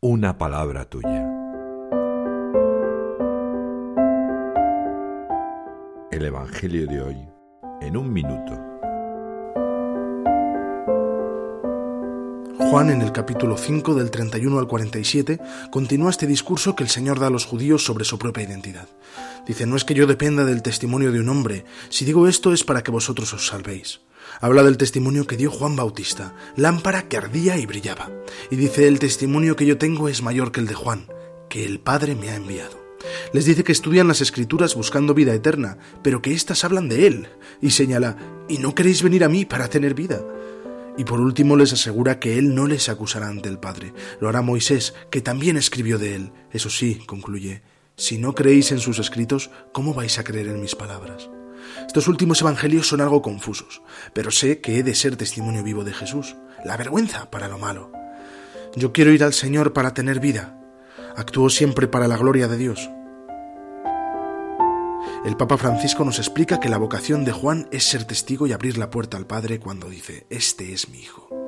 una palabra tuya. El Evangelio de hoy en un minuto. Juan en el capítulo 5 del 31 al 47 continúa este discurso que el Señor da a los judíos sobre su propia identidad. Dice, no es que yo dependa del testimonio de un hombre, si digo esto es para que vosotros os salvéis. Habla del testimonio que dio Juan Bautista, lámpara que ardía y brillaba. Y dice, el testimonio que yo tengo es mayor que el de Juan, que el Padre me ha enviado. Les dice que estudian las escrituras buscando vida eterna, pero que éstas hablan de Él, y señala, ¿y no queréis venir a mí para tener vida? Y por último les asegura que Él no les acusará ante el Padre. Lo hará Moisés, que también escribió de Él. Eso sí, concluye, si no creéis en sus escritos, ¿cómo vais a creer en mis palabras? Estos últimos evangelios son algo confusos, pero sé que he de ser testimonio vivo de Jesús, la vergüenza para lo malo. Yo quiero ir al Señor para tener vida. Actúo siempre para la gloria de Dios. El Papa Francisco nos explica que la vocación de Juan es ser testigo y abrir la puerta al Padre cuando dice, Este es mi Hijo.